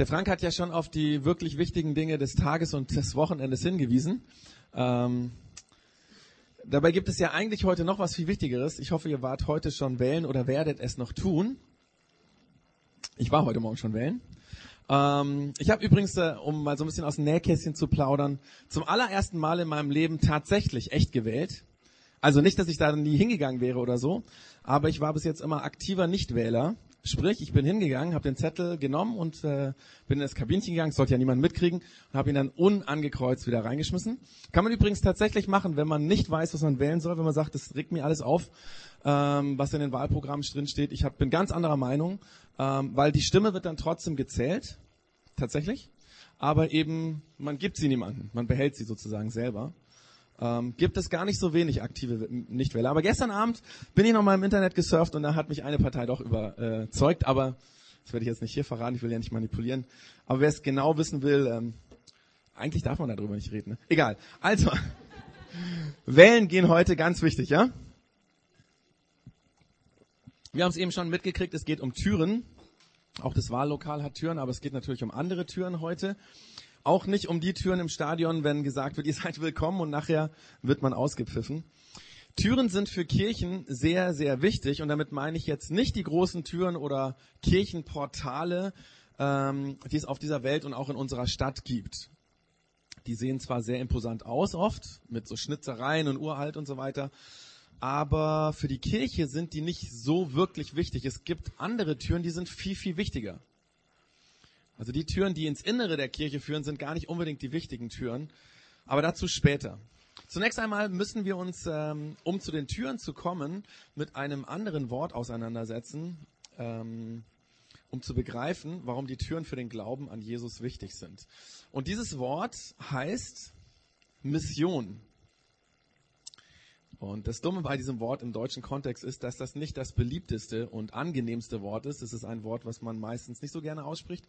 Der Frank hat ja schon auf die wirklich wichtigen Dinge des Tages und des Wochenendes hingewiesen. Ähm, dabei gibt es ja eigentlich heute noch was viel Wichtigeres. Ich hoffe, ihr wart heute schon wählen oder werdet es noch tun. Ich war heute Morgen schon wählen. Ähm, ich habe übrigens, äh, um mal so ein bisschen aus dem Nähkästchen zu plaudern, zum allerersten Mal in meinem Leben tatsächlich echt gewählt. Also nicht, dass ich da nie hingegangen wäre oder so, aber ich war bis jetzt immer aktiver Nichtwähler. Sprich, ich bin hingegangen, habe den Zettel genommen und äh, bin in das Kabinchen gegangen, sollte ja niemand mitkriegen, und habe ihn dann unangekreuzt wieder reingeschmissen. Kann man übrigens tatsächlich machen, wenn man nicht weiß, was man wählen soll, wenn man sagt, das regt mir alles auf, ähm, was in den Wahlprogrammen drin steht. Ich hab, bin ganz anderer Meinung, ähm, weil die Stimme wird dann trotzdem gezählt, tatsächlich, aber eben man gibt sie niemandem, man behält sie sozusagen selber ähm, gibt es gar nicht so wenig aktive Nichtwähler. Aber gestern Abend bin ich nochmal im Internet gesurft und da hat mich eine Partei doch überzeugt, aber das werde ich jetzt nicht hier verraten, ich will ja nicht manipulieren. Aber wer es genau wissen will, ähm, eigentlich darf man darüber nicht reden. Ne? Egal. Also, Wählen gehen heute ganz wichtig, ja? Wir haben es eben schon mitgekriegt, es geht um Türen. Auch das Wahllokal hat Türen, aber es geht natürlich um andere Türen heute. Auch nicht um die Türen im Stadion, wenn gesagt wird, ihr seid willkommen und nachher wird man ausgepfiffen. Türen sind für Kirchen sehr, sehr wichtig und damit meine ich jetzt nicht die großen Türen oder Kirchenportale, ähm, die es auf dieser Welt und auch in unserer Stadt gibt. Die sehen zwar sehr imposant aus oft, mit so Schnitzereien und uralt und so weiter, aber für die Kirche sind die nicht so wirklich wichtig. Es gibt andere Türen, die sind viel, viel wichtiger. Also die Türen, die ins Innere der Kirche führen, sind gar nicht unbedingt die wichtigen Türen, aber dazu später. Zunächst einmal müssen wir uns, ähm, um zu den Türen zu kommen, mit einem anderen Wort auseinandersetzen, ähm, um zu begreifen, warum die Türen für den Glauben an Jesus wichtig sind. Und dieses Wort heißt Mission. Und das Dumme bei diesem Wort im deutschen Kontext ist, dass das nicht das beliebteste und angenehmste Wort ist. Es ist ein Wort, was man meistens nicht so gerne ausspricht.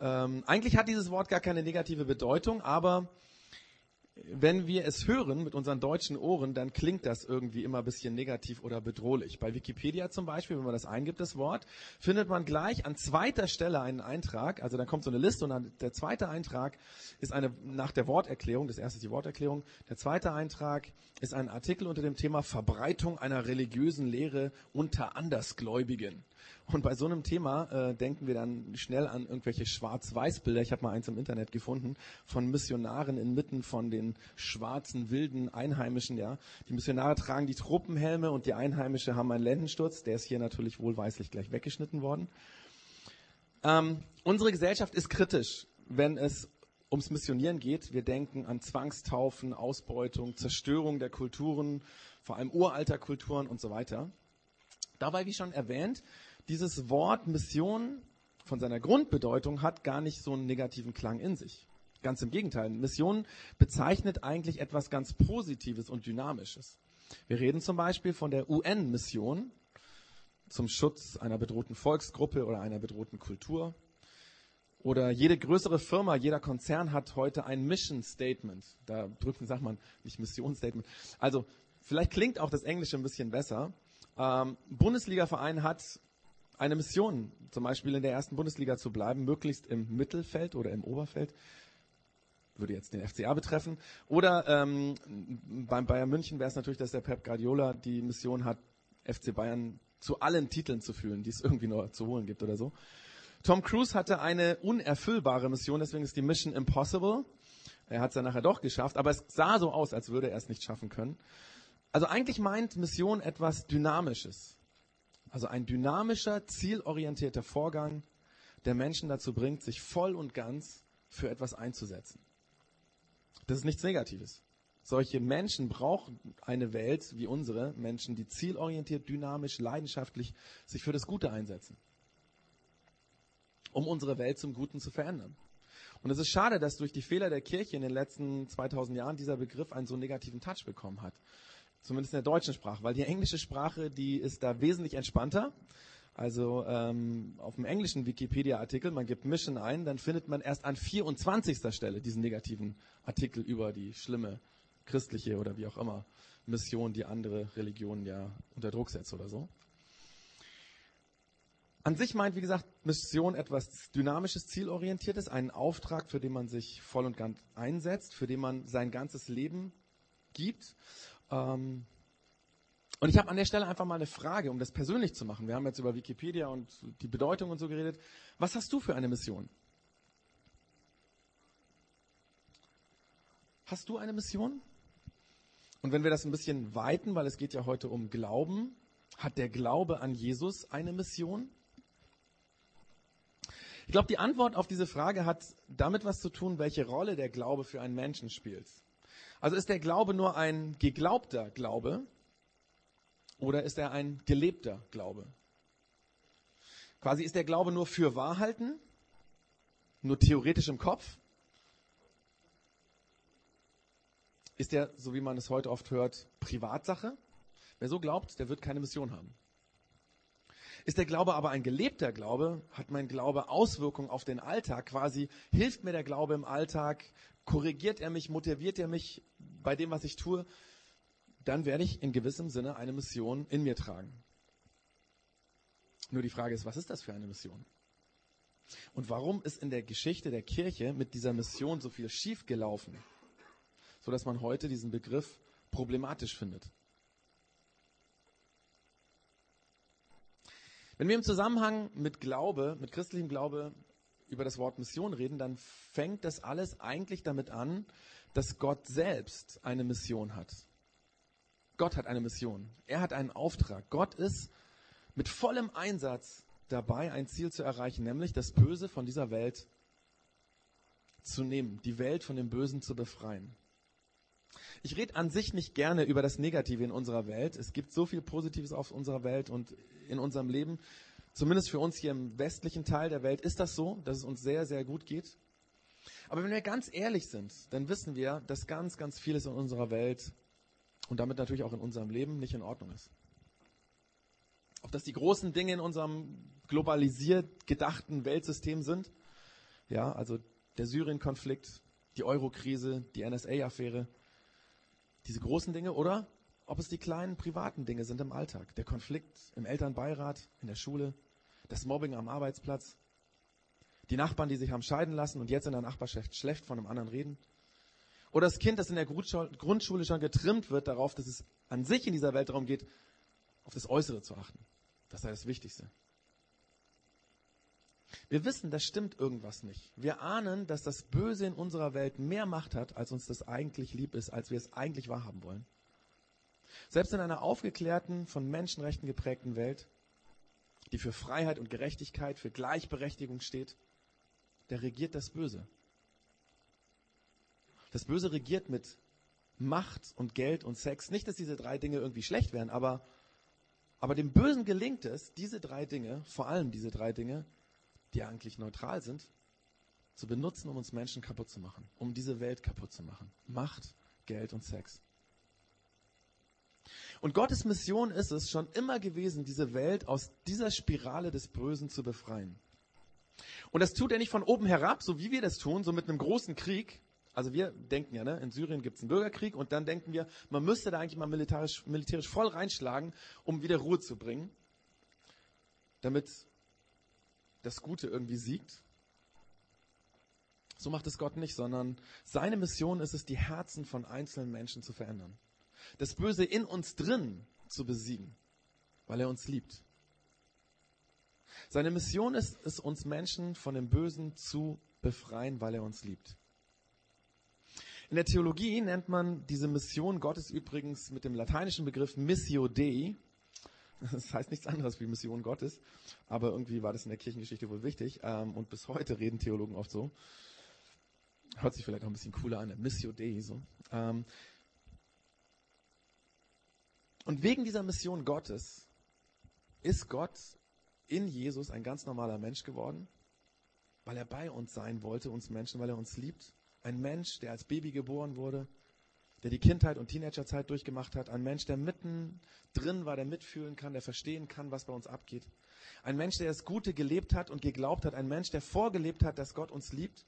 Ähm, eigentlich hat dieses Wort gar keine negative Bedeutung, aber wenn wir es hören mit unseren deutschen Ohren, dann klingt das irgendwie immer ein bisschen negativ oder bedrohlich. Bei Wikipedia zum Beispiel, wenn man das eingibt, das Wort, findet man gleich an zweiter Stelle einen Eintrag. Also dann kommt so eine Liste und der zweite Eintrag ist eine, nach der Worterklärung, das erste ist die Worterklärung, der zweite Eintrag ist ein Artikel unter dem Thema Verbreitung einer religiösen Lehre unter Andersgläubigen. Und bei so einem Thema äh, denken wir dann schnell an irgendwelche Schwarz-Weiß-Bilder. Ich habe mal eins im Internet gefunden von Missionaren inmitten von den schwarzen, wilden Einheimischen. Ja, Die Missionare tragen die Truppenhelme und die Einheimische haben einen Lendensturz. Der ist hier natürlich wohlweislich gleich weggeschnitten worden. Ähm, unsere Gesellschaft ist kritisch, wenn es ums Missionieren geht. Wir denken an Zwangstaufen, Ausbeutung, Zerstörung der Kulturen, vor allem uralter Kulturen und so weiter. Dabei, wie schon erwähnt, dieses Wort Mission von seiner Grundbedeutung hat gar nicht so einen negativen Klang in sich. Ganz im Gegenteil. Mission bezeichnet eigentlich etwas ganz Positives und Dynamisches. Wir reden zum Beispiel von der UN-Mission zum Schutz einer bedrohten Volksgruppe oder einer bedrohten Kultur. Oder jede größere Firma, jeder Konzern hat heute ein Mission Statement. Da drücken, sagt man, nicht Mission Statement. Also, vielleicht klingt auch das Englische ein bisschen besser. Ähm, Bundesliga-Verein hat eine Mission, zum Beispiel in der ersten Bundesliga zu bleiben, möglichst im Mittelfeld oder im Oberfeld, würde jetzt den FCA betreffen. Oder ähm, beim Bayern München wäre es natürlich, dass der Pep Guardiola die Mission hat, FC Bayern zu allen Titeln zu führen, die es irgendwie nur zu holen gibt oder so. Tom Cruise hatte eine unerfüllbare Mission, deswegen ist die Mission Impossible. Er hat es dann nachher doch geschafft, aber es sah so aus, als würde er es nicht schaffen können. Also eigentlich meint Mission etwas Dynamisches. Also ein dynamischer, zielorientierter Vorgang, der Menschen dazu bringt, sich voll und ganz für etwas einzusetzen. Das ist nichts Negatives. Solche Menschen brauchen eine Welt wie unsere, Menschen, die zielorientiert, dynamisch, leidenschaftlich sich für das Gute einsetzen, um unsere Welt zum Guten zu verändern. Und es ist schade, dass durch die Fehler der Kirche in den letzten 2000 Jahren dieser Begriff einen so negativen Touch bekommen hat. Zumindest in der deutschen Sprache, weil die englische Sprache, die ist da wesentlich entspannter. Also ähm, auf dem englischen Wikipedia-Artikel, man gibt Mission ein, dann findet man erst an 24. Stelle diesen negativen Artikel über die schlimme christliche oder wie auch immer Mission, die andere Religionen ja unter Druck setzt oder so. An sich meint, wie gesagt, Mission etwas Dynamisches, Zielorientiertes, einen Auftrag, für den man sich voll und ganz einsetzt, für den man sein ganzes Leben gibt. Ähm, und ich habe an der Stelle einfach mal eine Frage, um das persönlich zu machen. Wir haben jetzt über Wikipedia und die Bedeutung und so geredet. Was hast du für eine Mission? Hast du eine Mission? Und wenn wir das ein bisschen weiten, weil es geht ja heute um Glauben, hat der Glaube an Jesus eine Mission? Ich glaube, die Antwort auf diese Frage hat damit was zu tun, welche Rolle der Glaube für einen Menschen spielt. Also ist der Glaube nur ein geglaubter Glaube oder ist er ein gelebter Glaube? Quasi ist der Glaube nur für Wahrhalten, nur theoretisch im Kopf? Ist er, so wie man es heute oft hört, Privatsache? Wer so glaubt, der wird keine Mission haben. Ist der Glaube aber ein gelebter Glaube, hat mein Glaube Auswirkungen auf den Alltag, quasi hilft mir der Glaube im Alltag, korrigiert er mich, motiviert er mich bei dem, was ich tue, dann werde ich in gewissem Sinne eine Mission in mir tragen. Nur die Frage ist, was ist das für eine Mission? Und warum ist in der Geschichte der Kirche mit dieser Mission so viel schiefgelaufen, sodass man heute diesen Begriff problematisch findet? Wenn wir im Zusammenhang mit Glaube, mit christlichem Glaube über das Wort Mission reden, dann fängt das alles eigentlich damit an, dass Gott selbst eine Mission hat. Gott hat eine Mission. Er hat einen Auftrag. Gott ist mit vollem Einsatz dabei, ein Ziel zu erreichen, nämlich das Böse von dieser Welt zu nehmen, die Welt von dem Bösen zu befreien. Ich rede an sich nicht gerne über das Negative in unserer Welt. Es gibt so viel Positives auf unserer Welt und in unserem Leben. Zumindest für uns hier im westlichen Teil der Welt ist das so, dass es uns sehr, sehr gut geht. Aber wenn wir ganz ehrlich sind, dann wissen wir, dass ganz, ganz vieles in unserer Welt und damit natürlich auch in unserem Leben nicht in Ordnung ist. Ob das die großen Dinge in unserem globalisiert gedachten Weltsystem sind, ja, also der Syrien-Konflikt, die Euro-Krise, die NSA-Affäre, diese großen Dinge, oder ob es die kleinen privaten Dinge sind im Alltag, der Konflikt im Elternbeirat, in der Schule, das Mobbing am Arbeitsplatz, die Nachbarn, die sich haben scheiden lassen und jetzt in der Nachbarschaft schlecht von einem anderen reden, oder das Kind, das in der Grundschule schon getrimmt wird darauf, dass es an sich in dieser Welt darum geht, auf das Äußere zu achten. Das sei das Wichtigste. Wir wissen, da stimmt irgendwas nicht. Wir ahnen, dass das Böse in unserer Welt mehr Macht hat, als uns das eigentlich lieb ist, als wir es eigentlich wahrhaben wollen. Selbst in einer aufgeklärten, von Menschenrechten geprägten Welt, die für Freiheit und Gerechtigkeit, für Gleichberechtigung steht, da regiert das Böse. Das Böse regiert mit Macht und Geld und Sex. Nicht, dass diese drei Dinge irgendwie schlecht wären, aber, aber dem Bösen gelingt es, diese drei Dinge, vor allem diese drei Dinge, die eigentlich neutral sind, zu benutzen, um uns Menschen kaputt zu machen, um diese Welt kaputt zu machen. Macht, Geld und Sex. Und Gottes Mission ist es schon immer gewesen, diese Welt aus dieser Spirale des Bösen zu befreien. Und das tut er nicht von oben herab, so wie wir das tun, so mit einem großen Krieg, also wir denken ja, ne, in Syrien gibt es einen Bürgerkrieg und dann denken wir, man müsste da eigentlich mal militärisch, militärisch voll reinschlagen, um wieder Ruhe zu bringen, damit das Gute irgendwie siegt. So macht es Gott nicht, sondern seine Mission ist es, die Herzen von einzelnen Menschen zu verändern. Das Böse in uns drin zu besiegen, weil er uns liebt. Seine Mission ist es, uns Menschen von dem Bösen zu befreien, weil er uns liebt. In der Theologie nennt man diese Mission Gottes übrigens mit dem lateinischen Begriff Missio Dei. Das heißt nichts anderes wie Mission Gottes, aber irgendwie war das in der Kirchengeschichte wohl wichtig ähm, und bis heute reden Theologen oft so. Hört sich vielleicht auch ein bisschen cooler an, Missio Dei so. Ähm, und wegen dieser Mission Gottes ist Gott in Jesus ein ganz normaler Mensch geworden, weil er bei uns sein wollte, uns Menschen, weil er uns liebt ein Mensch, der als Baby geboren wurde, der die Kindheit und Teenagerzeit durchgemacht hat. Ein Mensch, der mitten drin war, der mitfühlen kann, der verstehen kann, was bei uns abgeht. Ein Mensch, der das Gute gelebt hat und geglaubt hat. Ein Mensch, der vorgelebt hat, dass Gott uns liebt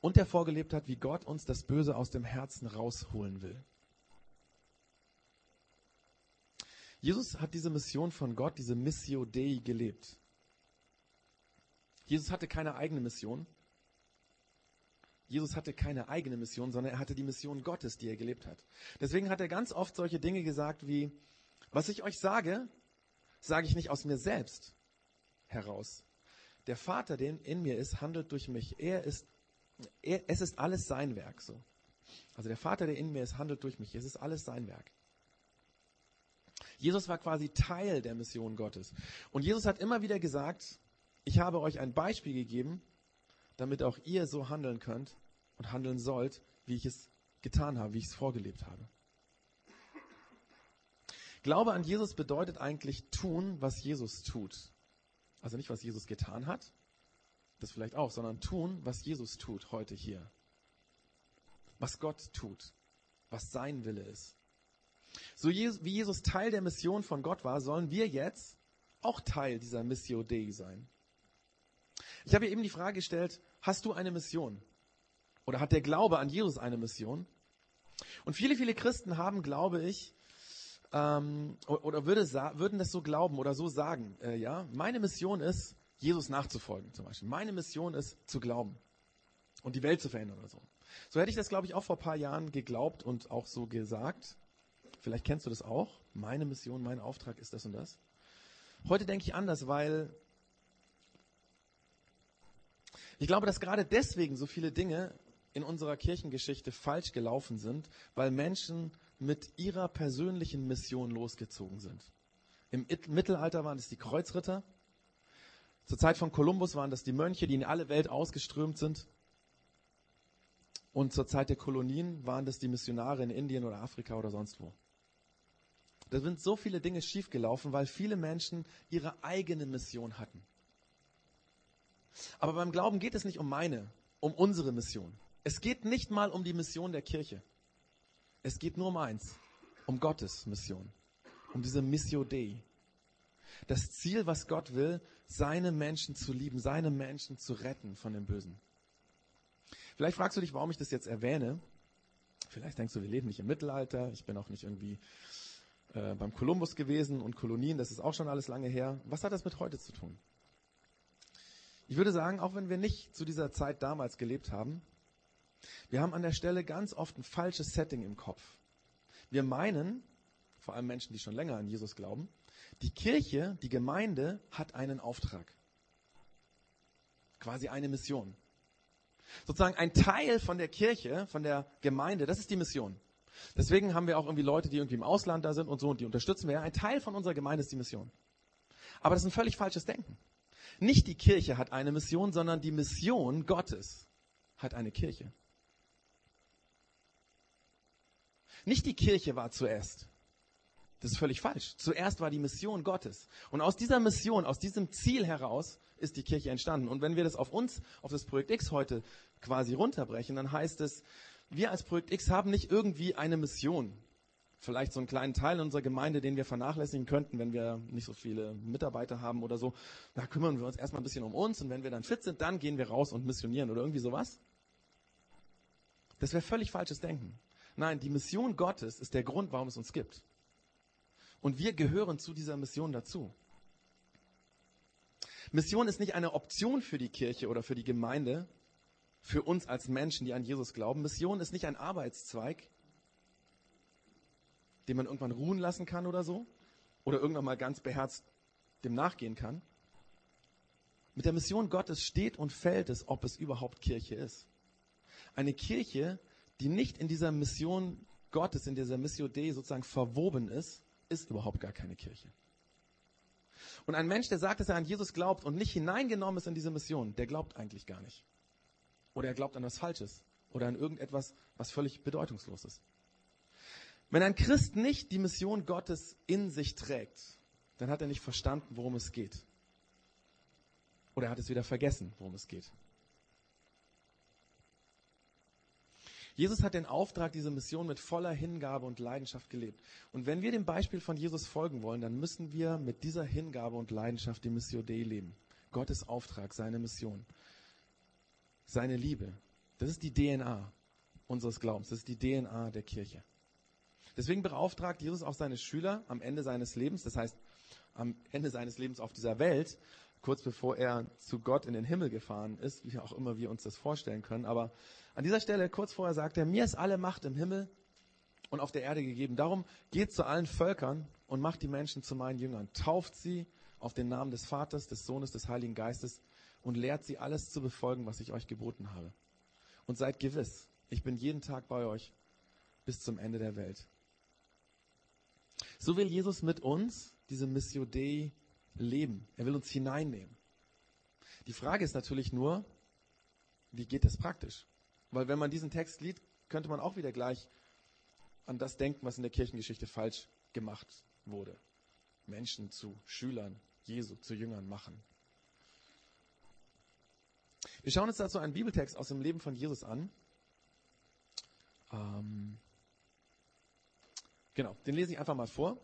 und der vorgelebt hat, wie Gott uns das Böse aus dem Herzen rausholen will. Jesus hat diese Mission von Gott, diese Missio Dei gelebt. Jesus hatte keine eigene Mission. Jesus hatte keine eigene Mission, sondern er hatte die Mission Gottes, die er gelebt hat. Deswegen hat er ganz oft solche Dinge gesagt wie, was ich euch sage, sage ich nicht aus mir selbst heraus. Der Vater, der in mir ist, handelt durch mich. Er ist, er, es ist alles sein Werk, so. Also der Vater, der in mir ist, handelt durch mich. Es ist alles sein Werk. Jesus war quasi Teil der Mission Gottes. Und Jesus hat immer wieder gesagt, ich habe euch ein Beispiel gegeben, damit auch ihr so handeln könnt und handeln sollt, wie ich es getan habe, wie ich es vorgelebt habe. Glaube an Jesus bedeutet eigentlich tun, was Jesus tut. Also nicht, was Jesus getan hat, das vielleicht auch, sondern tun, was Jesus tut heute hier. Was Gott tut, was sein Wille ist. So wie Jesus Teil der Mission von Gott war, sollen wir jetzt auch Teil dieser Missio Dei sein. Ich habe eben die Frage gestellt, hast du eine Mission? Oder hat der Glaube an Jesus eine Mission? Und viele, viele Christen haben, glaube ich, ähm, oder würde, würden das so glauben oder so sagen, äh, ja, meine Mission ist, Jesus nachzufolgen zum Beispiel. Meine Mission ist, zu glauben und die Welt zu verändern oder so. So hätte ich das, glaube ich, auch vor ein paar Jahren geglaubt und auch so gesagt. Vielleicht kennst du das auch. Meine Mission, mein Auftrag ist das und das. Heute denke ich anders, weil ich glaube, dass gerade deswegen so viele Dinge in unserer Kirchengeschichte falsch gelaufen sind, weil Menschen mit ihrer persönlichen Mission losgezogen sind. Im Mittelalter waren es die Kreuzritter. Zur Zeit von Kolumbus waren das die Mönche, die in alle Welt ausgeströmt sind. Und zur Zeit der Kolonien waren das die Missionare in Indien oder Afrika oder sonst wo. Da sind so viele Dinge schiefgelaufen, weil viele Menschen ihre eigene Mission hatten. Aber beim Glauben geht es nicht um meine, um unsere Mission. Es geht nicht mal um die Mission der Kirche. Es geht nur um eins, um Gottes Mission, um diese Missio Dei. Das Ziel, was Gott will, seine Menschen zu lieben, seine Menschen zu retten von dem Bösen. Vielleicht fragst du dich, warum ich das jetzt erwähne. Vielleicht denkst du, wir leben nicht im Mittelalter, ich bin auch nicht irgendwie äh, beim Kolumbus gewesen und Kolonien, das ist auch schon alles lange her. Was hat das mit heute zu tun? Ich würde sagen, auch wenn wir nicht zu dieser Zeit damals gelebt haben, wir haben an der Stelle ganz oft ein falsches Setting im Kopf. Wir meinen, vor allem Menschen, die schon länger an Jesus glauben, die Kirche, die Gemeinde hat einen Auftrag. Quasi eine Mission. Sozusagen ein Teil von der Kirche, von der Gemeinde, das ist die Mission. Deswegen haben wir auch irgendwie Leute, die irgendwie im Ausland da sind und so, und die unterstützen wir. Ein Teil von unserer Gemeinde ist die Mission. Aber das ist ein völlig falsches Denken. Nicht die Kirche hat eine Mission, sondern die Mission Gottes hat eine Kirche. Nicht die Kirche war zuerst. Das ist völlig falsch. Zuerst war die Mission Gottes. Und aus dieser Mission, aus diesem Ziel heraus ist die Kirche entstanden. Und wenn wir das auf uns, auf das Projekt X heute quasi runterbrechen, dann heißt es, wir als Projekt X haben nicht irgendwie eine Mission. Vielleicht so einen kleinen Teil unserer Gemeinde, den wir vernachlässigen könnten, wenn wir nicht so viele Mitarbeiter haben oder so. Da kümmern wir uns erstmal ein bisschen um uns und wenn wir dann fit sind, dann gehen wir raus und missionieren oder irgendwie sowas. Das wäre völlig falsches Denken. Nein, die Mission Gottes ist der Grund, warum es uns gibt. Und wir gehören zu dieser Mission dazu. Mission ist nicht eine Option für die Kirche oder für die Gemeinde, für uns als Menschen, die an Jesus glauben. Mission ist nicht ein Arbeitszweig, den man irgendwann ruhen lassen kann oder so, oder irgendwann mal ganz beherzt dem nachgehen kann. Mit der Mission Gottes steht und fällt es, ob es überhaupt Kirche ist. Eine Kirche, die nicht in dieser Mission Gottes, in dieser Missio Dei sozusagen verwoben ist, ist überhaupt gar keine Kirche. Und ein Mensch, der sagt, dass er an Jesus glaubt und nicht hineingenommen ist in diese Mission, der glaubt eigentlich gar nicht. Oder er glaubt an was Falsches. Oder an irgendetwas, was völlig bedeutungslos ist. Wenn ein Christ nicht die Mission Gottes in sich trägt, dann hat er nicht verstanden, worum es geht. Oder er hat es wieder vergessen, worum es geht. Jesus hat den Auftrag, diese Mission mit voller Hingabe und Leidenschaft gelebt. Und wenn wir dem Beispiel von Jesus folgen wollen, dann müssen wir mit dieser Hingabe und Leidenschaft die Mission Dei leben. Gottes Auftrag, seine Mission, seine Liebe. Das ist die DNA unseres Glaubens. Das ist die DNA der Kirche. Deswegen beauftragt Jesus auch seine Schüler am Ende seines Lebens, das heißt am Ende seines Lebens auf dieser Welt, kurz bevor er zu Gott in den Himmel gefahren ist, wie auch immer wir uns das vorstellen können. Aber an dieser Stelle, kurz vorher sagt er, mir ist alle Macht im Himmel und auf der Erde gegeben. Darum geht zu allen Völkern und macht die Menschen zu meinen Jüngern. Tauft sie auf den Namen des Vaters, des Sohnes, des Heiligen Geistes und lehrt sie alles zu befolgen, was ich euch geboten habe. Und seid gewiss, ich bin jeden Tag bei euch bis zum Ende der Welt. So will Jesus mit uns diese Missio Dei leben. Er will uns hineinnehmen. Die Frage ist natürlich nur, wie geht das praktisch? Weil wenn man diesen Text liest, könnte man auch wieder gleich an das denken, was in der Kirchengeschichte falsch gemacht wurde. Menschen zu Schülern Jesu, zu Jüngern machen. Wir schauen uns dazu einen Bibeltext aus dem Leben von Jesus an. Ähm, genau, den lese ich einfach mal vor.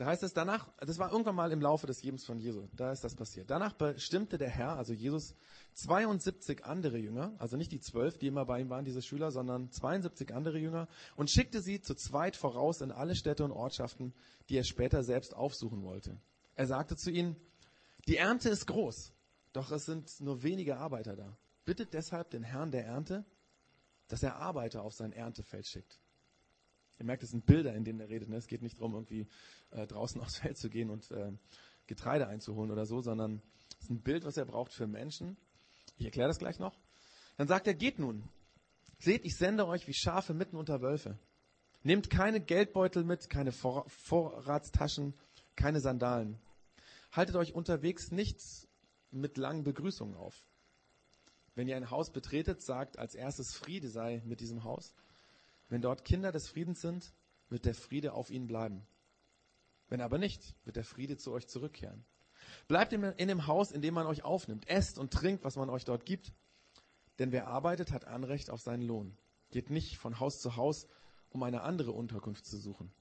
Da heißt es danach, das war irgendwann mal im Laufe des Lebens von Jesu, da ist das passiert. Danach bestimmte der Herr, also Jesus, 72 andere Jünger, also nicht die zwölf, die immer bei ihm waren, diese Schüler, sondern 72 andere Jünger und schickte sie zu zweit voraus in alle Städte und Ortschaften, die er später selbst aufsuchen wollte. Er sagte zu ihnen, die Ernte ist groß, doch es sind nur wenige Arbeiter da. Bittet deshalb den Herrn der Ernte, dass er Arbeiter auf sein Erntefeld schickt. Ihr merkt, es sind Bilder, in denen er redet. Ne? Es geht nicht darum, irgendwie äh, draußen aufs Feld zu gehen und äh, Getreide einzuholen oder so, sondern es ist ein Bild, was er braucht für Menschen. Ich erkläre das gleich noch. Dann sagt er, geht nun. Seht, ich sende euch wie Schafe mitten unter Wölfe. Nehmt keine Geldbeutel mit, keine Vor Vorratstaschen, keine Sandalen. Haltet euch unterwegs nichts mit langen Begrüßungen auf. Wenn ihr ein Haus betretet, sagt als erstes Friede sei mit diesem Haus. Wenn dort Kinder des Friedens sind, wird der Friede auf ihnen bleiben. Wenn aber nicht, wird der Friede zu euch zurückkehren. Bleibt in dem Haus, in dem man euch aufnimmt. Esst und trinkt, was man euch dort gibt. Denn wer arbeitet, hat Anrecht auf seinen Lohn. Geht nicht von Haus zu Haus, um eine andere Unterkunft zu suchen.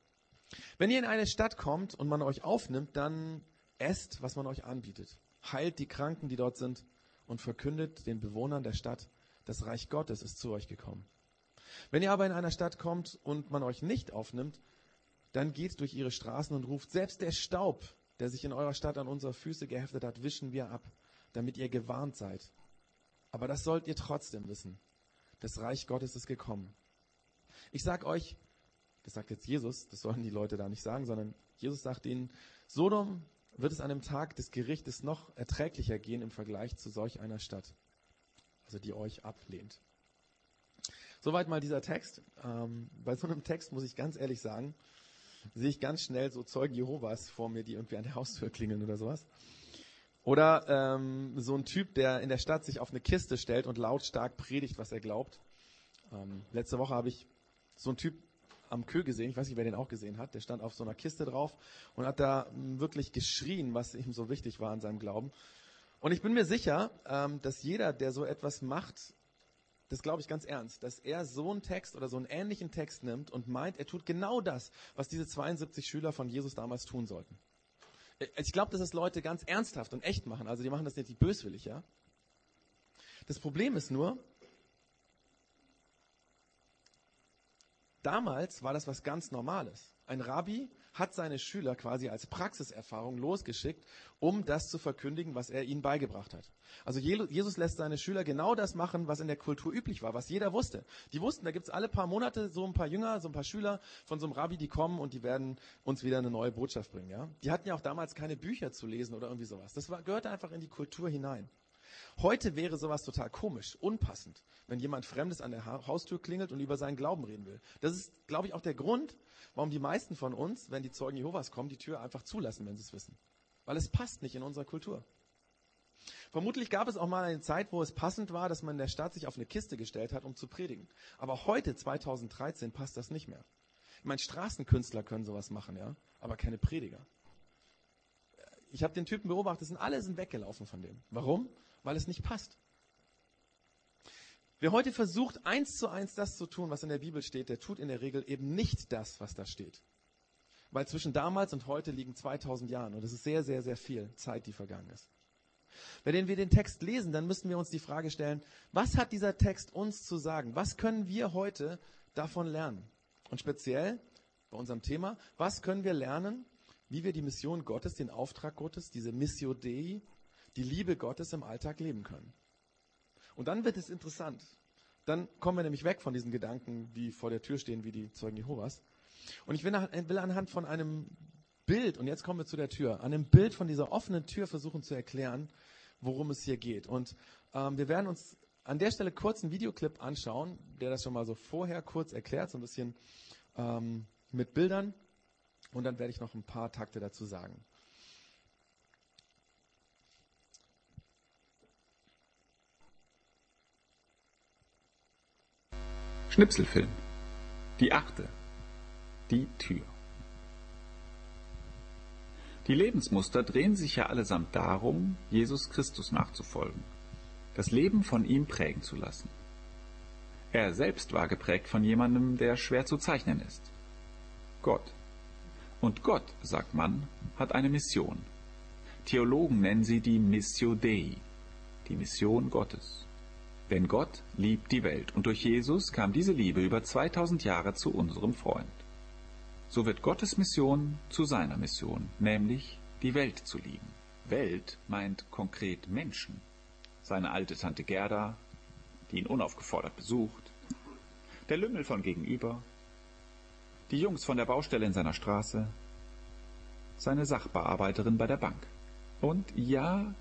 Wenn ihr in eine Stadt kommt und man euch aufnimmt, dann esst, was man euch anbietet. Heilt die Kranken, die dort sind, und verkündet den Bewohnern der Stadt, das Reich Gottes ist zu euch gekommen. Wenn ihr aber in einer Stadt kommt und man euch nicht aufnimmt, dann geht durch ihre Straßen und ruft, selbst der Staub, der sich in eurer Stadt an unsere Füße geheftet hat, wischen wir ab, damit ihr gewarnt seid. Aber das sollt ihr trotzdem wissen. Das Reich Gottes ist gekommen. Ich sag euch, das sagt jetzt Jesus, das sollen die Leute da nicht sagen, sondern Jesus sagt ihnen, Sodom wird es an dem Tag des Gerichtes noch erträglicher gehen im Vergleich zu solch einer Stadt, also die euch ablehnt. Soweit mal dieser Text. Ähm, bei so einem Text muss ich ganz ehrlich sagen, sehe ich ganz schnell so Zeugen Jehovas vor mir, die irgendwie an der Haustür klingeln oder sowas. Oder ähm, so ein Typ, der in der Stadt sich auf eine Kiste stellt und lautstark predigt, was er glaubt. Ähm, letzte Woche habe ich so einen Typ am Kö gesehen, ich weiß nicht, wer den auch gesehen hat, der stand auf so einer Kiste drauf und hat da wirklich geschrien, was ihm so wichtig war an seinem Glauben. Und ich bin mir sicher, ähm, dass jeder, der so etwas macht, das glaube ich ganz ernst, dass er so einen Text oder so einen ähnlichen Text nimmt und meint, er tut genau das, was diese 72 Schüler von Jesus damals tun sollten. Äh, ich glaube, dass das Leute ganz ernsthaft und echt machen. Also die machen das nicht böswillig, ja. Das Problem ist nur, damals war das was ganz Normales. Ein Rabbi hat seine Schüler quasi als Praxiserfahrung losgeschickt, um das zu verkündigen, was er ihnen beigebracht hat. Also Jesus lässt seine Schüler genau das machen, was in der Kultur üblich war, was jeder wusste. Die wussten, da gibt es alle paar Monate so ein paar Jünger, so ein paar Schüler von so einem Rabbi, die kommen und die werden uns wieder eine neue Botschaft bringen. Ja? Die hatten ja auch damals keine Bücher zu lesen oder irgendwie sowas. Das war, gehörte einfach in die Kultur hinein. Heute wäre sowas total komisch, unpassend, wenn jemand Fremdes an der Haustür klingelt und über seinen Glauben reden will. Das ist, glaube ich, auch der Grund, warum die meisten von uns, wenn die Zeugen Jehovas kommen, die Tür einfach zulassen, wenn sie es wissen. Weil es passt nicht in unserer Kultur. Vermutlich gab es auch mal eine Zeit, wo es passend war, dass man in der Stadt sich auf eine Kiste gestellt hat, um zu predigen. Aber heute, 2013, passt das nicht mehr. Ich meine, Straßenkünstler können sowas machen, ja, aber keine Prediger. Ich habe den Typen beobachtet, sind alle sind weggelaufen von dem. Warum? Weil es nicht passt. Wer heute versucht, eins zu eins das zu tun, was in der Bibel steht, der tut in der Regel eben nicht das, was da steht. Weil zwischen damals und heute liegen 2000 Jahre und es ist sehr, sehr, sehr viel Zeit, die vergangen ist. Wenn wir den Text lesen, dann müssen wir uns die Frage stellen, was hat dieser Text uns zu sagen? Was können wir heute davon lernen? Und speziell bei unserem Thema, was können wir lernen, wie wir die Mission Gottes, den Auftrag Gottes, diese Missio Dei, die Liebe Gottes im Alltag leben können. Und dann wird es interessant. Dann kommen wir nämlich weg von diesen Gedanken, die vor der Tür stehen, wie die Zeugen Jehovas. Und ich will, will anhand von einem Bild, und jetzt kommen wir zu der Tür, an einem Bild von dieser offenen Tür versuchen zu erklären, worum es hier geht. Und ähm, wir werden uns an der Stelle kurz einen Videoclip anschauen, der das schon mal so vorher kurz erklärt, so ein bisschen ähm, mit Bildern. Und dann werde ich noch ein paar Takte dazu sagen. Schnipselfilm. Die achte. Die Tür. Die Lebensmuster drehen sich ja allesamt darum, Jesus Christus nachzufolgen, das Leben von ihm prägen zu lassen. Er selbst war geprägt von jemandem, der schwer zu zeichnen ist. Gott. Und Gott, sagt man, hat eine Mission. Theologen nennen sie die Missio Dei, die Mission Gottes. Denn Gott liebt die Welt und durch Jesus kam diese Liebe über 2000 Jahre zu unserem Freund. So wird Gottes Mission zu seiner Mission, nämlich die Welt zu lieben. Welt meint konkret Menschen. Seine alte Tante Gerda, die ihn unaufgefordert besucht, der Lümmel von gegenüber, die Jungs von der Baustelle in seiner Straße, seine Sachbearbeiterin bei der Bank. Und ja,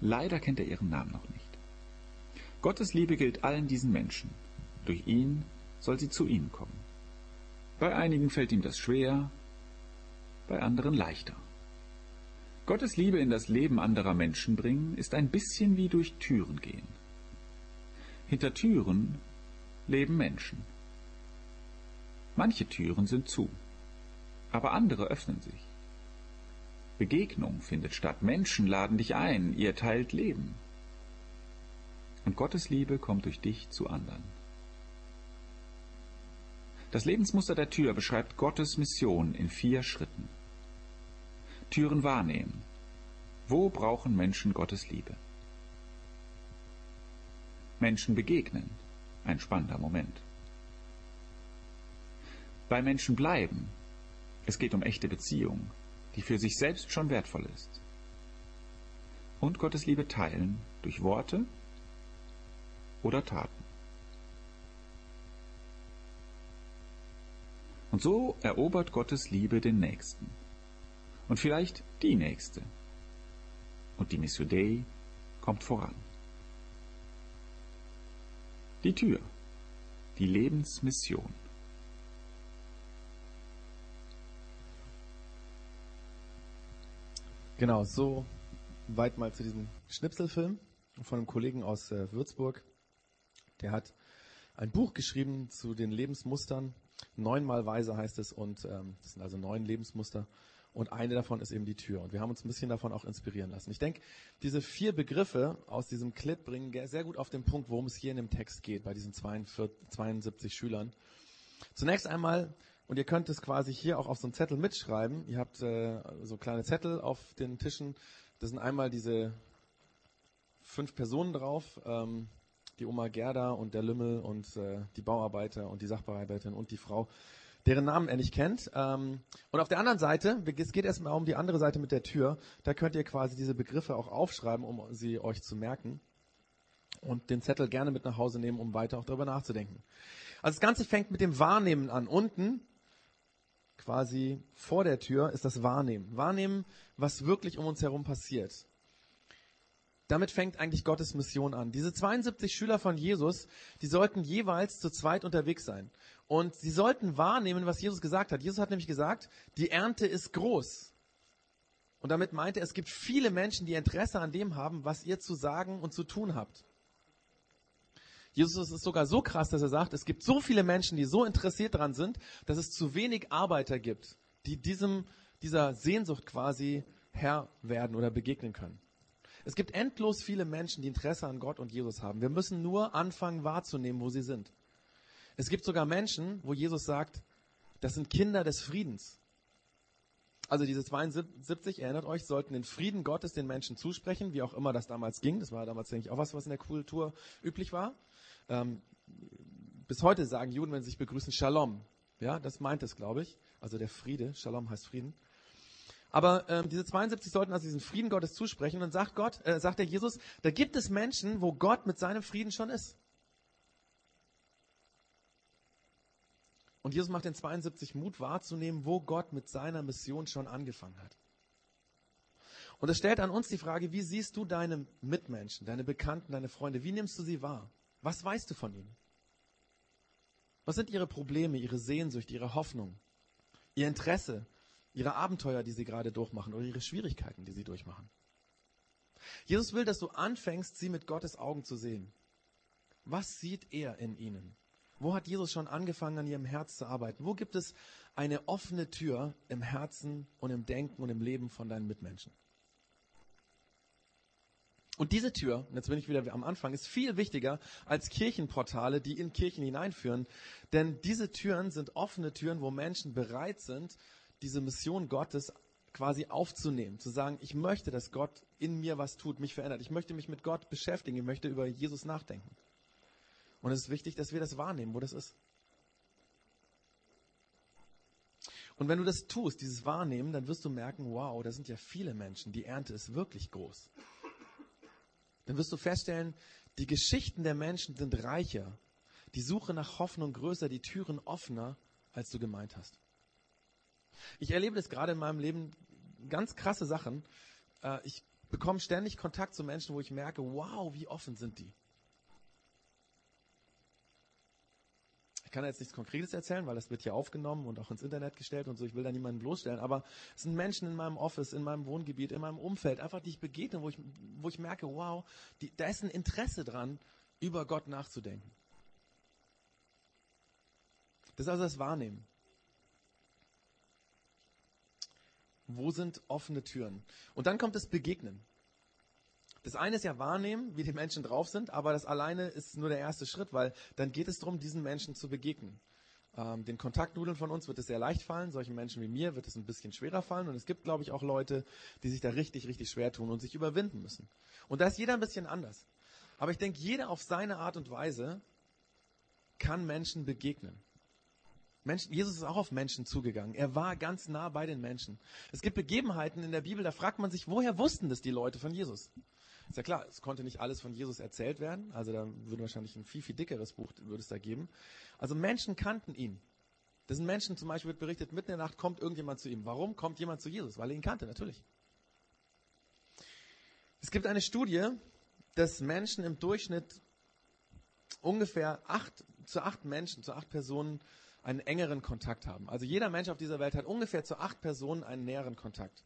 leider kennt er ihren Namen noch nicht. Gottes Liebe gilt allen diesen Menschen. Durch ihn soll sie zu ihnen kommen. Bei einigen fällt ihm das schwer, bei anderen leichter. Gottes Liebe in das Leben anderer Menschen bringen, ist ein bisschen wie durch Türen gehen. Hinter Türen leben Menschen. Manche Türen sind zu, aber andere öffnen sich. Begegnung findet statt, Menschen laden dich ein, ihr teilt Leben. Und Gottes Liebe kommt durch dich zu anderen. Das Lebensmuster der Tür beschreibt Gottes Mission in vier Schritten. Türen wahrnehmen. Wo brauchen Menschen Gottes Liebe? Menschen begegnen. Ein spannender Moment. Bei Menschen bleiben. Es geht um echte Beziehung, die für sich selbst schon wertvoll ist. Und Gottes Liebe teilen durch Worte oder Taten. Und so erobert Gottes Liebe den Nächsten. Und vielleicht die Nächste. Und die Missio Dei kommt voran. Die Tür. Die Lebensmission. Genau, so weit mal zu diesem Schnipselfilm von einem Kollegen aus äh, Würzburg. Der hat ein Buch geschrieben zu den Lebensmustern Neunmal weise heißt es und ähm, das sind also neun Lebensmuster und eine davon ist eben die Tür. Und wir haben uns ein bisschen davon auch inspirieren lassen. Ich denke, diese vier Begriffe aus diesem Clip bringen sehr gut auf den Punkt, worum es hier in dem Text geht, bei diesen 42, 72 Schülern. Zunächst einmal, und ihr könnt es quasi hier auch auf so einen Zettel mitschreiben. Ihr habt äh, so kleine Zettel auf den Tischen. Das sind einmal diese fünf Personen drauf. Ähm, die Oma Gerda und der Lümmel und äh, die Bauarbeiter und die Sachbearbeiterin und die Frau, deren Namen er nicht kennt. Ähm, und auf der anderen Seite, es geht erstmal um die andere Seite mit der Tür, da könnt ihr quasi diese Begriffe auch aufschreiben, um sie euch zu merken. Und den Zettel gerne mit nach Hause nehmen, um weiter auch darüber nachzudenken. Also das Ganze fängt mit dem Wahrnehmen an. Unten, quasi vor der Tür, ist das Wahrnehmen. Wahrnehmen, was wirklich um uns herum passiert. Damit fängt eigentlich Gottes Mission an. Diese 72 Schüler von Jesus, die sollten jeweils zu zweit unterwegs sein. Und sie sollten wahrnehmen, was Jesus gesagt hat. Jesus hat nämlich gesagt, die Ernte ist groß. Und damit meinte er, es gibt viele Menschen, die Interesse an dem haben, was ihr zu sagen und zu tun habt. Jesus ist sogar so krass, dass er sagt, es gibt so viele Menschen, die so interessiert daran sind, dass es zu wenig Arbeiter gibt, die diesem, dieser Sehnsucht quasi Herr werden oder begegnen können. Es gibt endlos viele Menschen, die Interesse an Gott und Jesus haben. Wir müssen nur anfangen wahrzunehmen, wo sie sind. Es gibt sogar Menschen, wo Jesus sagt, das sind Kinder des Friedens. Also diese 72, erinnert euch, sollten den Frieden Gottes den Menschen zusprechen, wie auch immer das damals ging. Das war damals, denke ich, auch was, was in der Kultur üblich war. Ähm, bis heute sagen Juden, wenn sie sich begrüßen, Shalom. Ja, das meint es, glaube ich. Also der Friede. Shalom heißt Frieden. Aber ähm, diese 72 sollten also diesen Frieden Gottes zusprechen. Und dann sagt Gott, äh, sagt der Jesus, da gibt es Menschen, wo Gott mit seinem Frieden schon ist. Und Jesus macht den 72 Mut wahrzunehmen, wo Gott mit seiner Mission schon angefangen hat. Und es stellt an uns die Frage, wie siehst du deine Mitmenschen, deine Bekannten, deine Freunde? Wie nimmst du sie wahr? Was weißt du von ihnen? Was sind ihre Probleme, ihre Sehnsucht, ihre Hoffnung, ihr Interesse, ihre Abenteuer, die sie gerade durchmachen oder ihre Schwierigkeiten, die sie durchmachen? Jesus will, dass du anfängst, sie mit Gottes Augen zu sehen. Was sieht er in ihnen? Wo hat Jesus schon angefangen, an ihrem Herz zu arbeiten? Wo gibt es eine offene Tür im Herzen und im Denken und im Leben von deinen Mitmenschen? Und diese Tür, jetzt bin ich wieder am Anfang, ist viel wichtiger als Kirchenportale, die in Kirchen hineinführen. Denn diese Türen sind offene Türen, wo Menschen bereit sind, diese Mission Gottes quasi aufzunehmen, zu sagen, ich möchte, dass Gott in mir was tut, mich verändert. Ich möchte mich mit Gott beschäftigen, ich möchte über Jesus nachdenken. Und es ist wichtig, dass wir das wahrnehmen, wo das ist. Und wenn du das tust, dieses Wahrnehmen, dann wirst du merken, wow, da sind ja viele Menschen, die Ernte ist wirklich groß dann wirst du feststellen, die Geschichten der Menschen sind reicher, die Suche nach Hoffnung größer, die Türen offener, als du gemeint hast. Ich erlebe das gerade in meinem Leben ganz krasse Sachen. Äh, ich bekomme ständig Kontakt zu Menschen, wo ich merke, wow, wie offen sind die. Ich kann jetzt nichts Konkretes erzählen, weil das wird hier aufgenommen und auch ins Internet gestellt und so. Ich will da niemanden bloßstellen. Aber es sind Menschen in meinem Office, in meinem Wohngebiet, in meinem Umfeld, einfach die ich begegne, wo ich, wo ich merke, wow, die, da ist ein Interesse dran, über Gott nachzudenken. Das ist also das Wahrnehmen. Wo sind offene Türen? Und dann kommt das Begegnen. Das eine ist ja wahrnehmen, wie die Menschen drauf sind, aber das alleine ist nur der erste Schritt, weil dann geht es darum, diesen Menschen zu begegnen. Ähm, den Kontaktnudeln von uns wird es sehr leicht fallen, solchen Menschen wie mir wird es ein bisschen schwerer fallen und es gibt, glaube ich, auch Leute, die sich da richtig, richtig schwer tun und sich überwinden müssen. Und da ist jeder ein bisschen anders. Aber ich denke, jeder auf seine Art und Weise kann Menschen begegnen. Menschen, Jesus ist auch auf Menschen zugegangen. Er war ganz nah bei den Menschen. Es gibt Begebenheiten in der Bibel, da fragt man sich, woher wussten das die Leute von Jesus? Ist ja klar, es konnte nicht alles von Jesus erzählt werden. Also da würde wahrscheinlich ein viel, viel dickeres Buch würde es da geben. Also Menschen kannten ihn. Das sind Menschen, zum Beispiel wird berichtet, mitten in der Nacht kommt irgendjemand zu ihm. Warum kommt jemand zu Jesus? Weil er ihn kannte, natürlich. Es gibt eine Studie, dass Menschen im Durchschnitt ungefähr acht, zu acht Menschen, zu acht Personen einen engeren Kontakt haben. Also jeder Mensch auf dieser Welt hat ungefähr zu acht Personen einen näheren Kontakt.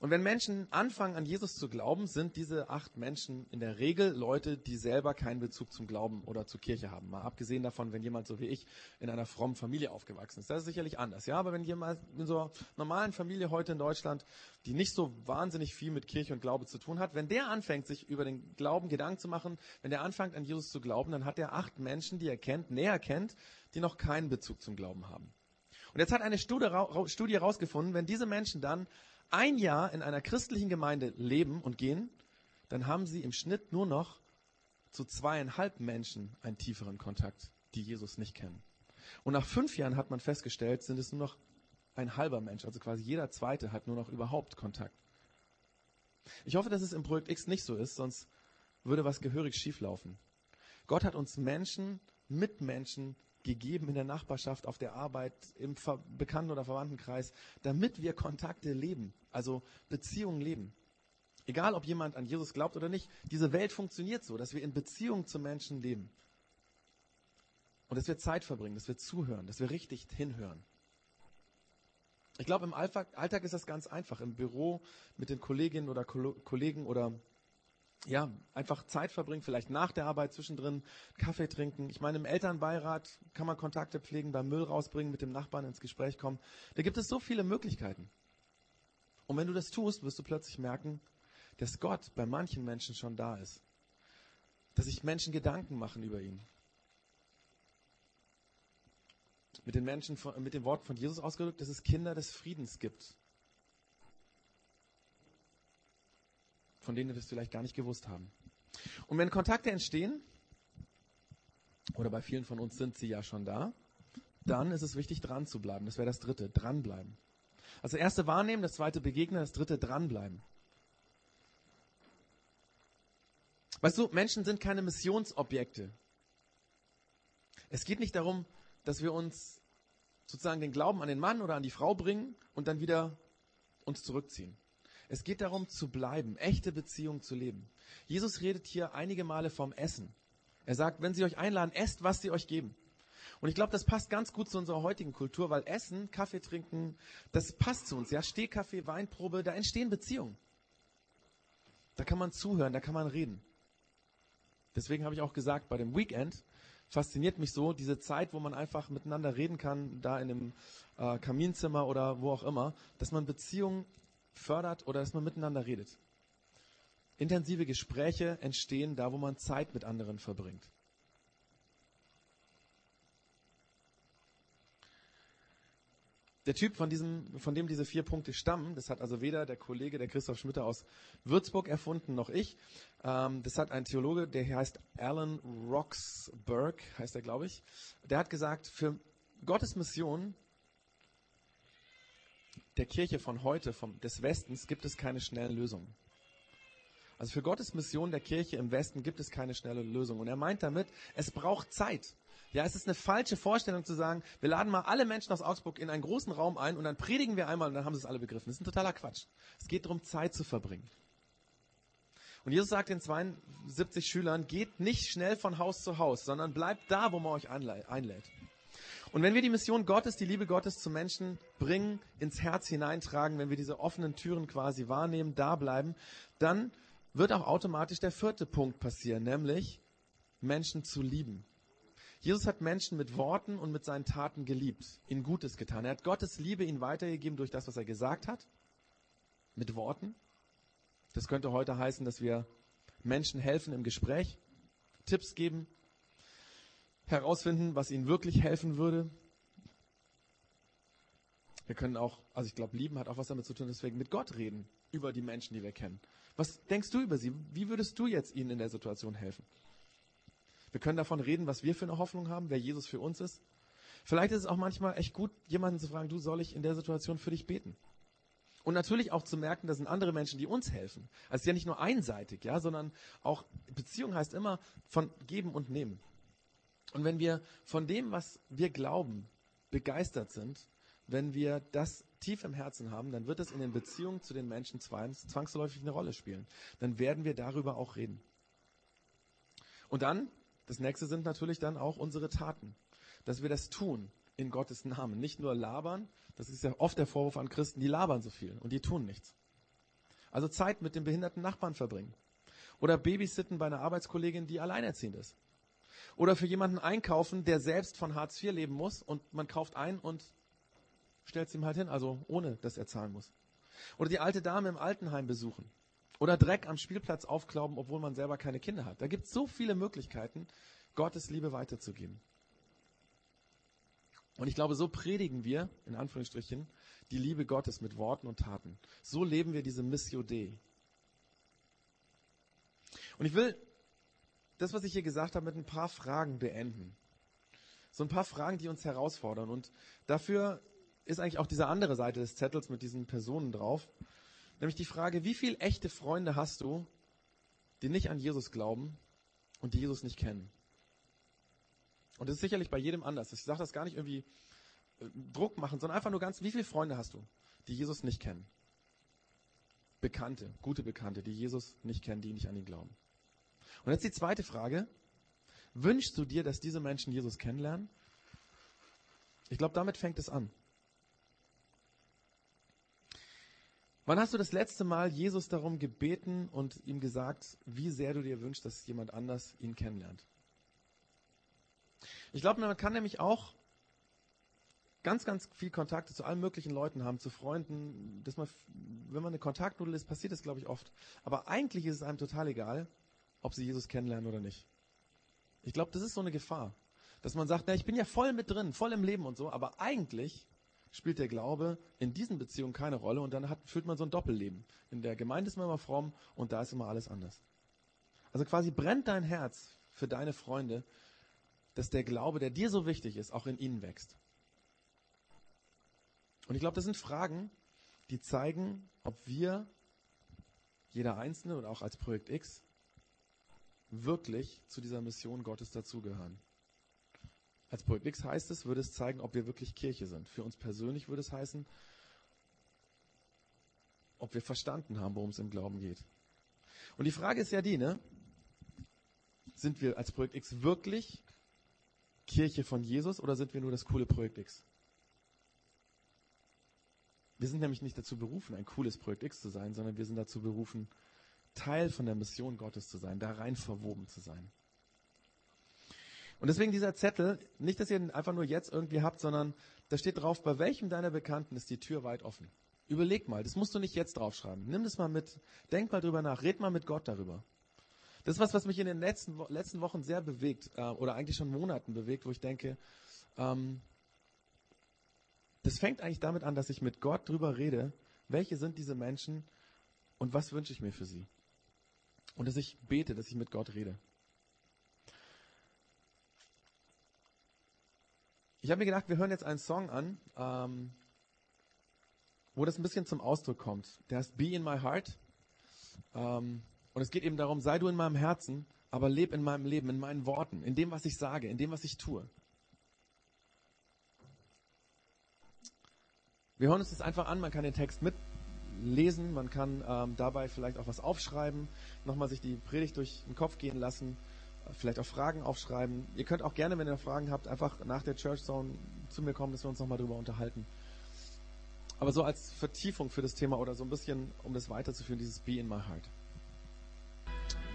Und wenn Menschen anfangen, an Jesus zu glauben, sind diese acht Menschen in der Regel Leute, die selber keinen Bezug zum Glauben oder zur Kirche haben. Mal abgesehen davon, wenn jemand so wie ich in einer frommen Familie aufgewachsen ist. Das ist sicherlich anders. Ja, aber wenn jemand in so einer normalen Familie heute in Deutschland, die nicht so wahnsinnig viel mit Kirche und Glaube zu tun hat, wenn der anfängt, sich über den Glauben Gedanken zu machen, wenn der anfängt, an Jesus zu glauben, dann hat er acht Menschen, die er kennt, näher kennt, die noch keinen Bezug zum Glauben haben. Und jetzt hat eine Studie herausgefunden, wenn diese Menschen dann ein Jahr in einer christlichen Gemeinde leben und gehen, dann haben sie im Schnitt nur noch zu zweieinhalb Menschen einen tieferen Kontakt, die Jesus nicht kennen. Und nach fünf Jahren hat man festgestellt, sind es nur noch ein halber Mensch, also quasi jeder zweite hat nur noch überhaupt Kontakt. Ich hoffe, dass es im Projekt X nicht so ist, sonst würde was gehörig schieflaufen. Gott hat uns Menschen, Mitmenschen gegeben in der Nachbarschaft, auf der Arbeit, im Ver Bekannten- oder Verwandtenkreis, damit wir Kontakte leben, also Beziehungen leben. Egal, ob jemand an Jesus glaubt oder nicht, diese Welt funktioniert so, dass wir in Beziehung zu Menschen leben. Und dass wir Zeit verbringen, dass wir zuhören, dass wir richtig hinhören. Ich glaube, im Alltag ist das ganz einfach. Im Büro mit den Kolleginnen oder Kollegen oder ja, einfach Zeit verbringen, vielleicht nach der Arbeit zwischendrin Kaffee trinken. Ich meine, im Elternbeirat kann man Kontakte pflegen, beim Müll rausbringen, mit dem Nachbarn ins Gespräch kommen. Da gibt es so viele Möglichkeiten. Und wenn du das tust, wirst du plötzlich merken, dass Gott bei manchen Menschen schon da ist. Dass sich Menschen Gedanken machen über ihn. Mit den Menschen, mit den Worten von Jesus ausgedrückt, dass es Kinder des Friedens gibt. Von denen wir das vielleicht gar nicht gewusst haben. Und wenn Kontakte entstehen, oder bei vielen von uns sind sie ja schon da, dann ist es wichtig, dran zu bleiben. Das wäre das dritte, dranbleiben. Also erste wahrnehmen, das zweite begegnen, das dritte dranbleiben. Weißt du, Menschen sind keine Missionsobjekte. Es geht nicht darum, dass wir uns sozusagen den Glauben an den Mann oder an die Frau bringen und dann wieder uns zurückziehen. Es geht darum, zu bleiben, echte Beziehungen zu leben. Jesus redet hier einige Male vom Essen. Er sagt, wenn sie euch einladen, esst, was sie euch geben. Und ich glaube, das passt ganz gut zu unserer heutigen Kultur, weil Essen, Kaffee trinken, das passt zu uns. Ja, Stehkaffee, Weinprobe, da entstehen Beziehungen. Da kann man zuhören, da kann man reden. Deswegen habe ich auch gesagt, bei dem Weekend fasziniert mich so diese Zeit, wo man einfach miteinander reden kann, da in einem äh, Kaminzimmer oder wo auch immer, dass man Beziehungen fördert oder dass man miteinander redet. Intensive Gespräche entstehen da, wo man Zeit mit anderen verbringt. Der Typ, von, diesem, von dem diese vier Punkte stammen, das hat also weder der Kollege, der Christoph Schmitter aus Würzburg erfunden, noch ich. Ähm, das hat ein Theologe, der heißt Alan Roxburgh, heißt er, glaube ich. Der hat gesagt, für Gottes Mission der Kirche von heute, vom, des Westens, gibt es keine schnellen Lösungen. Also für Gottes Mission der Kirche im Westen gibt es keine schnelle Lösung. Und er meint damit, es braucht Zeit. Ja, es ist eine falsche Vorstellung zu sagen, wir laden mal alle Menschen aus Augsburg in einen großen Raum ein und dann predigen wir einmal und dann haben sie es alle begriffen. Das ist ein totaler Quatsch. Es geht darum, Zeit zu verbringen. Und Jesus sagt den 72 Schülern, geht nicht schnell von Haus zu Haus, sondern bleibt da, wo man euch einlädt. Und wenn wir die Mission Gottes, die Liebe Gottes zu Menschen bringen, ins Herz hineintragen, wenn wir diese offenen Türen quasi wahrnehmen, da bleiben, dann wird auch automatisch der vierte Punkt passieren, nämlich Menschen zu lieben. Jesus hat Menschen mit Worten und mit seinen Taten geliebt, ihnen Gutes getan. Er hat Gottes Liebe ihnen weitergegeben durch das, was er gesagt hat, mit Worten. Das könnte heute heißen, dass wir Menschen helfen im Gespräch, Tipps geben, herausfinden, was ihnen wirklich helfen würde. Wir können auch, also ich glaube, lieben hat auch was damit zu tun, deswegen mit Gott reden über die Menschen, die wir kennen. Was denkst du über sie? Wie würdest du jetzt ihnen in der Situation helfen? Wir können davon reden, was wir für eine Hoffnung haben, wer Jesus für uns ist. Vielleicht ist es auch manchmal echt gut, jemanden zu fragen, du soll ich in der Situation für dich beten? Und natürlich auch zu merken, das sind andere Menschen, die uns helfen. Also es ist ja nicht nur einseitig, ja, sondern auch Beziehung heißt immer von geben und nehmen. Und wenn wir von dem, was wir glauben, begeistert sind, wenn wir das tief im Herzen haben, dann wird es in den Beziehungen zu den Menschen zwangsläufig eine Rolle spielen. Dann werden wir darüber auch reden. Und dann, das nächste sind natürlich dann auch unsere Taten. Dass wir das tun in Gottes Namen. Nicht nur labern, das ist ja oft der Vorwurf an Christen, die labern so viel und die tun nichts. Also Zeit mit dem behinderten Nachbarn verbringen. Oder Babysitten bei einer Arbeitskollegin, die alleinerziehend ist. Oder für jemanden einkaufen, der selbst von Hartz IV leben muss und man kauft ein und stellt es ihm halt hin, also ohne, dass er zahlen muss. Oder die alte Dame im Altenheim besuchen. Oder Dreck am Spielplatz aufklauben, obwohl man selber keine Kinder hat. Da gibt es so viele Möglichkeiten, Gottes Liebe weiterzugeben. Und ich glaube, so predigen wir, in Anführungsstrichen, die Liebe Gottes mit Worten und Taten. So leben wir diese Missio Dei. Und ich will das, was ich hier gesagt habe, mit ein paar Fragen beenden. So ein paar Fragen, die uns herausfordern. Und dafür ist eigentlich auch diese andere Seite des Zettels mit diesen Personen drauf. Nämlich die Frage, wie viele echte Freunde hast du, die nicht an Jesus glauben und die Jesus nicht kennen? Und das ist sicherlich bei jedem anders. Ich sage das gar nicht irgendwie äh, Druck machen, sondern einfach nur ganz, wie viele Freunde hast du, die Jesus nicht kennen? Bekannte, gute Bekannte, die Jesus nicht kennen, die nicht an ihn glauben. Und jetzt die zweite Frage. Wünschst du dir, dass diese Menschen Jesus kennenlernen? Ich glaube, damit fängt es an. Wann hast du das letzte Mal Jesus darum gebeten und ihm gesagt, wie sehr du dir wünschst, dass jemand anders ihn kennenlernt? Ich glaube, man kann nämlich auch ganz, ganz viel Kontakte zu allen möglichen Leuten haben, zu Freunden. Dass man, wenn man eine Kontaktnudel ist, passiert das, glaube ich, oft. Aber eigentlich ist es einem total egal, ob sie Jesus kennenlernen oder nicht. Ich glaube, das ist so eine Gefahr. Dass man sagt, na, ich bin ja voll mit drin, voll im Leben und so, aber eigentlich spielt der Glaube in diesen Beziehungen keine Rolle und dann hat, führt man so ein Doppelleben. In der Gemeinde ist man immer fromm und da ist immer alles anders. Also quasi brennt dein Herz für deine Freunde, dass der Glaube, der dir so wichtig ist, auch in ihnen wächst. Und ich glaube, das sind Fragen, die zeigen, ob wir, jeder Einzelne oder auch als Projekt X, wirklich zu dieser Mission Gottes dazugehören. Als Projekt X heißt es, würde es zeigen, ob wir wirklich Kirche sind. Für uns persönlich würde es heißen, ob wir verstanden haben, worum es im Glauben geht. Und die Frage ist ja die, ne? Sind wir als Projekt X wirklich Kirche von Jesus oder sind wir nur das coole Projekt X? Wir sind nämlich nicht dazu berufen, ein cooles Projekt X zu sein, sondern wir sind dazu berufen, Teil von der Mission Gottes zu sein, da rein verwoben zu sein. Und deswegen dieser Zettel, nicht, dass ihr ihn einfach nur jetzt irgendwie habt, sondern da steht drauf, bei welchem deiner Bekannten ist die Tür weit offen. Überleg mal, das musst du nicht jetzt draufschreiben. Nimm das mal mit, denk mal drüber nach, red mal mit Gott darüber. Das ist was, was mich in den letzten, letzten Wochen sehr bewegt, äh, oder eigentlich schon Monaten bewegt, wo ich denke, ähm, das fängt eigentlich damit an, dass ich mit Gott drüber rede, welche sind diese Menschen und was wünsche ich mir für sie. Und dass ich bete, dass ich mit Gott rede. Ich habe mir gedacht, wir hören jetzt einen Song an, ähm, wo das ein bisschen zum Ausdruck kommt. Der heißt Be in My Heart. Ähm, und es geht eben darum, sei du in meinem Herzen, aber leb in meinem Leben, in meinen Worten, in dem, was ich sage, in dem, was ich tue. Wir hören uns das einfach an, man kann den Text mitlesen, man kann ähm, dabei vielleicht auch was aufschreiben, nochmal sich die Predigt durch den Kopf gehen lassen, vielleicht auch Fragen aufschreiben. Ihr könnt auch gerne, wenn ihr Fragen habt, einfach nach der Church Zone zu mir kommen, dass wir uns nochmal drüber unterhalten. Aber so als Vertiefung für das Thema oder so ein bisschen, um das weiterzuführen, dieses Be in my heart.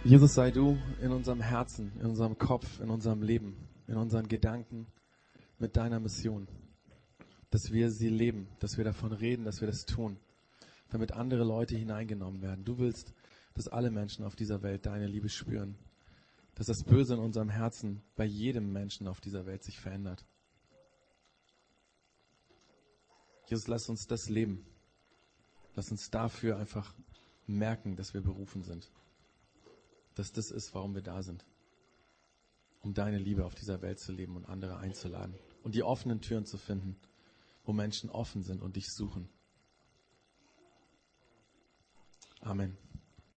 Jesus sei du in unserem Herzen, in unserem Kopf, in unserem Leben, in unseren Gedanken mit deiner Mission. Dass wir sie leben, dass wir davon reden, dass wir das tun, damit andere Leute hineingenommen werden. Du willst, dass alle Menschen auf dieser Welt deine Liebe spüren. Dass das Böse in unserem Herzen bei jedem Menschen auf dieser Welt sich verändert. Jesus, lass uns das leben. Lass uns dafür einfach merken, dass wir berufen sind. Dass das ist, warum wir da sind. Um deine Liebe auf dieser Welt zu leben und andere einzuladen. Und die offenen Türen zu finden, wo Menschen offen sind und dich suchen. Amen.